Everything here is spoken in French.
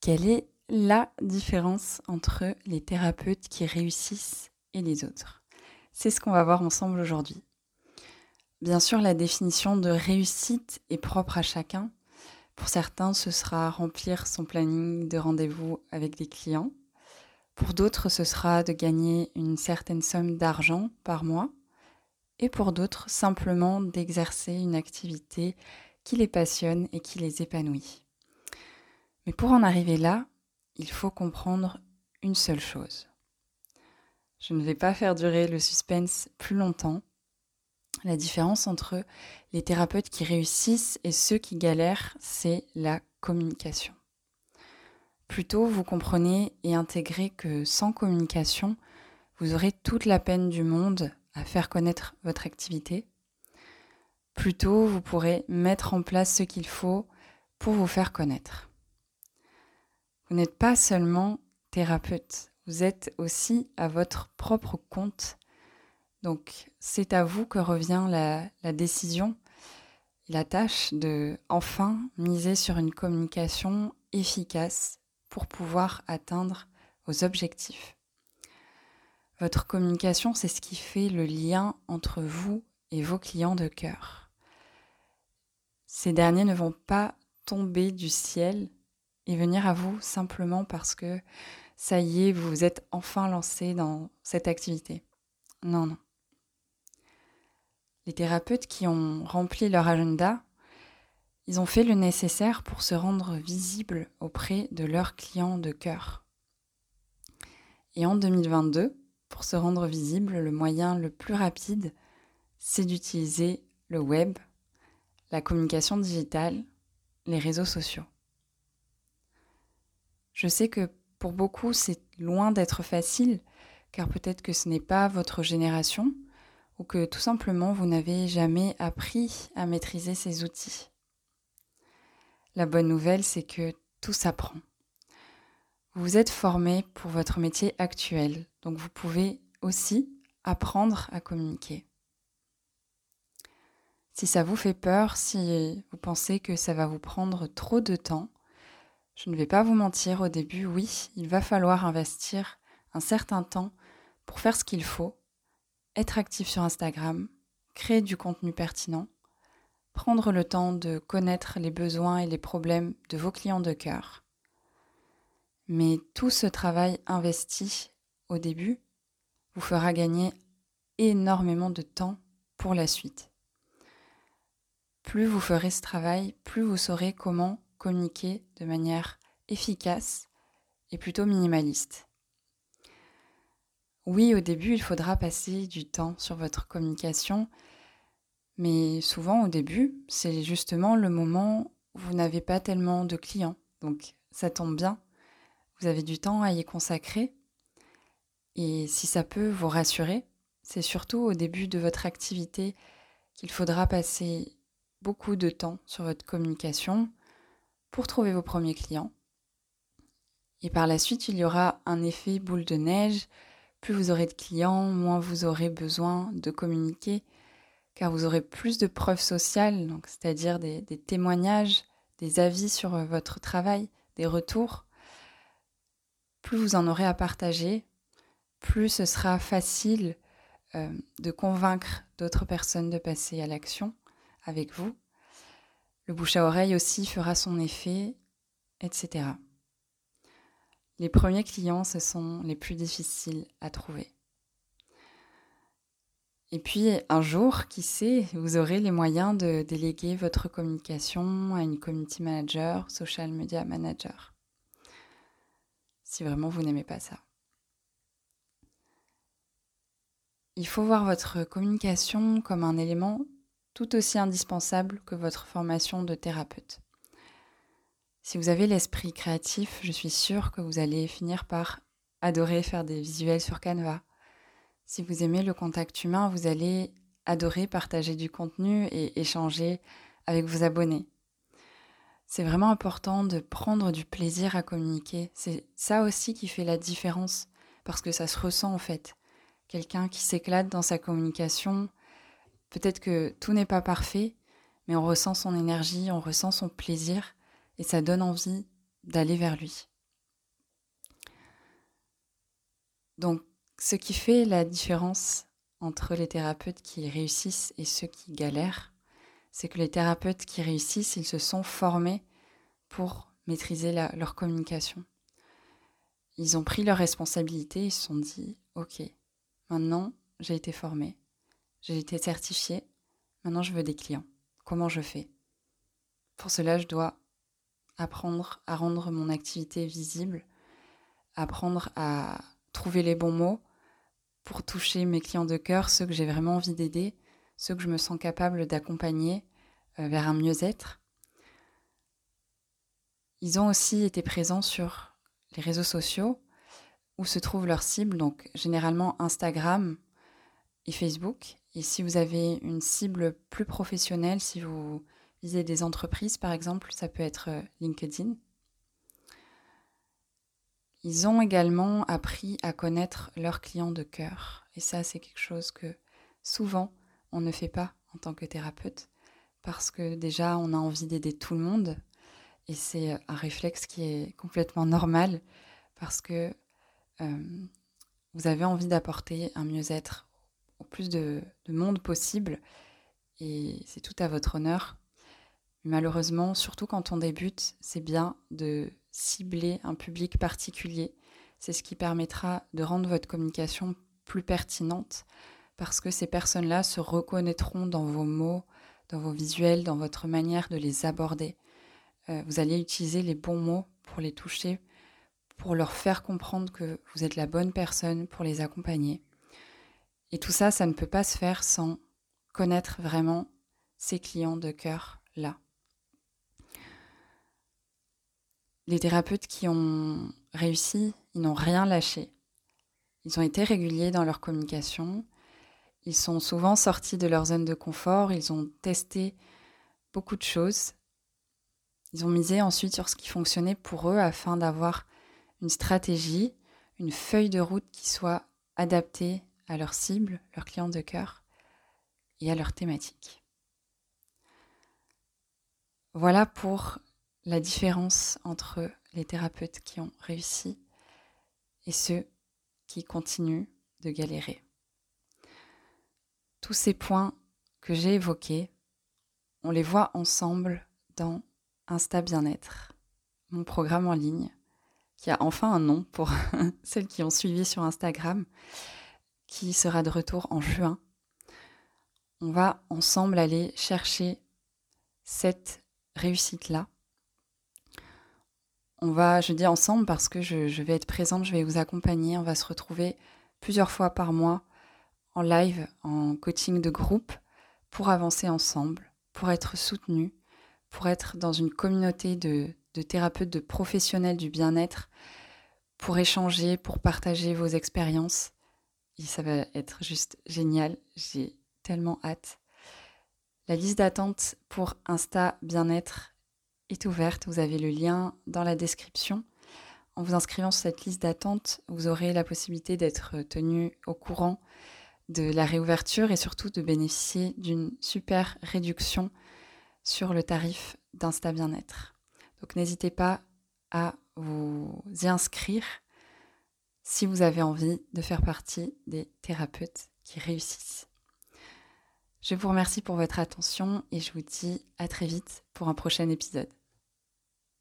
Quelle est la différence entre les thérapeutes qui réussissent et les autres? C'est ce qu'on va voir ensemble aujourd'hui. Bien sûr, la définition de réussite est propre à chacun. Pour certains, ce sera remplir son planning de rendez-vous avec des clients. Pour d'autres, ce sera de gagner une certaine somme d'argent par mois. Et pour d'autres, simplement d'exercer une activité qui les passionne et qui les épanouit. Mais pour en arriver là, il faut comprendre une seule chose. Je ne vais pas faire durer le suspense plus longtemps. La différence entre les thérapeutes qui réussissent et ceux qui galèrent, c'est la communication. Plutôt, vous comprenez et intégrez que sans communication, vous aurez toute la peine du monde à faire connaître votre activité. Plutôt, vous pourrez mettre en place ce qu'il faut pour vous faire connaître. Vous n'êtes pas seulement thérapeute, vous êtes aussi à votre propre compte. Donc c'est à vous que revient la, décision, la tâche de enfin miser sur une communication efficace pour pouvoir atteindre vos objectifs. Votre communication, c'est ce qui fait le lien entre vous et vos clients de cœur. Ces derniers ne vont pas tomber du ciel et venir à vous simplement parce que ça y est, vous vous êtes enfin lancé dans cette activité. Non, non. Les thérapeutes qui ont rempli leur agenda, ils ont fait le nécessaire pour se rendre visibles auprès de leurs clients de cœur. Et en 2022, pour se rendre visible, le moyen le plus rapide, c'est d'utiliser le web, la communication digitale, les réseaux sociaux. Je sais que pour beaucoup, c'est loin d'être facile, car peut-être que ce n'est pas votre génération, ou que tout simplement vous n'avez jamais appris à maîtriser ces outils. La bonne nouvelle, c'est que tout s'apprend. Vous êtes formé pour votre métier actuel, donc vous pouvez aussi apprendre à communiquer. Si ça vous fait peur, si vous pensez que ça va vous prendre trop de temps, je ne vais pas vous mentir, au début, oui, il va falloir investir un certain temps pour faire ce qu'il faut, être actif sur Instagram, créer du contenu pertinent, prendre le temps de connaître les besoins et les problèmes de vos clients de cœur. Mais tout ce travail investi au début vous fera gagner énormément de temps pour la suite. Plus vous ferez ce travail, plus vous saurez comment communiquer de manière efficace et plutôt minimaliste. Oui, au début, il faudra passer du temps sur votre communication, mais souvent au début, c'est justement le moment où vous n'avez pas tellement de clients. Donc ça tombe bien, vous avez du temps à y consacrer. Et si ça peut vous rassurer, c'est surtout au début de votre activité qu'il faudra passer beaucoup de temps sur votre communication, pour trouver vos premiers clients. Et par la suite, il y aura un effet boule de neige. Plus vous aurez de clients, moins vous aurez besoin de communiquer, car vous aurez plus de preuves sociales, c'est-à-dire des, témoignages, des avis sur votre travail, des retours. Plus vous en aurez à partager, plus ce sera facile euh, de convaincre d'autres personnes de passer à l'action avec vous. Le bouche à oreille aussi fera son effet, etc. Les premiers clients, ce sont les plus difficiles à trouver. Et puis un jour, qui sait, vous aurez les moyens de déléguer votre communication à une community manager, social media manager. Si vraiment vous n'aimez pas ça. Il faut voir votre communication comme un élément tout aussi indispensable que votre formation de thérapeute. Si vous avez l'esprit créatif, je suis sûre que vous allez finir par adorer faire des visuels sur Canva. Si vous aimez le contact humain, vous allez adorer partager du contenu et échanger avec vos abonnés. C'est vraiment important de prendre du plaisir à communiquer. C'est ça aussi qui fait la différence, parce que ça se ressent en fait. Quelqu'un qui s'éclate dans sa communication, Peut-être que tout n'est pas parfait, mais on ressent son énergie, on ressent son plaisir, et ça donne envie d'aller vers lui. Donc, ce qui fait la différence entre les thérapeutes qui réussissent et ceux qui galèrent, c'est que les thérapeutes qui réussissent, ils se sont formés pour maîtriser leur communication. Ils ont pris leurs responsabilités, ils se sont dit, OK, maintenant j'ai été formé, j'ai été certifié, maintenant je veux des clients. Comment je fais? Pour cela, je dois apprendre à rendre mon activité visible, apprendre à trouver les bons mots pour toucher mes clients de cœur, ceux que j'ai vraiment envie d'aider, ceux que je me sens capable d'accompagner euh, vers un mieux-être. Ils ont aussi été présents sur les réseaux sociaux où se trouve leur cible, donc généralement Instagram et Facebook. Et si vous avez une cible plus professionnelle, si vous visez des entreprises par exemple, ça peut être euh, LinkedIn. Ils ont également appris à connaître leurs clients de cœur. Et ça, c'est quelque chose que souvent on ne fait pas en tant que thérapeute parce que déjà on a envie d'aider tout le monde et c'est un réflexe qui est complètement normal parce que euh, vous avez envie d'apporter un mieux-être plus de, monde possible et c'est tout à votre honneur. malheureusement, surtout quand on débute, c'est bien de cibler un public particulier. C'est ce qui permettra de rendre votre communication plus pertinente parce que ces personnes-là se reconnaîtront dans vos mots, dans vos visuels, dans votre manière de les aborder. Euh, vous allez utiliser les bons mots pour les toucher, pour leur faire comprendre que vous êtes la bonne personne pour les accompagner. Et tout ça, ça ne peut pas se faire sans connaître vraiment ces clients de cœur là. Les thérapeutes qui ont réussi, ils n'ont rien lâché. Ils ont été réguliers dans leur communication. Ils sont souvent sortis de leur zone de confort. Ils ont testé beaucoup de choses. Ils ont misé ensuite sur ce qui fonctionnait pour eux afin d'avoir une stratégie, une feuille de route qui soit adaptée à leur cible, leurs clients de cœur et à leur thématique. Voilà pour la différence entre les thérapeutes qui ont réussi et ceux qui continuent de galérer. Tous ces points que j'ai évoqués, on les voit ensemble dans Insta Bien-être, mon programme en ligne, qui a enfin un nom pour celles qui ont suivi sur Instagram, qui sera de retour en juin. On va ensemble aller chercher cette réussite-là on va, je dis ensemble parce que je, vais être présente, je vais vous accompagner. On va se retrouver plusieurs fois par mois en live, en coaching de groupe, pour avancer ensemble, pour être soutenus, pour être dans une communauté de thérapeutes, de professionnels du bien-être, pour échanger, pour partager vos expériences. Ça va être juste génial. J'ai tellement hâte. La liste d'attente pour Insta Bien-être est ouverte. Vous avez le lien dans la description. En vous inscrivant sur cette liste d'attente, vous aurez la possibilité d'être tenu au courant de la réouverture et surtout de bénéficier d'une super réduction sur le tarif d'Insta Bien-être. Donc n'hésitez pas à vous y inscrire si vous avez envie de faire partie des thérapeutes qui réussissent. Je vous remercie pour votre attention et je vous dis à très vite pour un prochain épisode.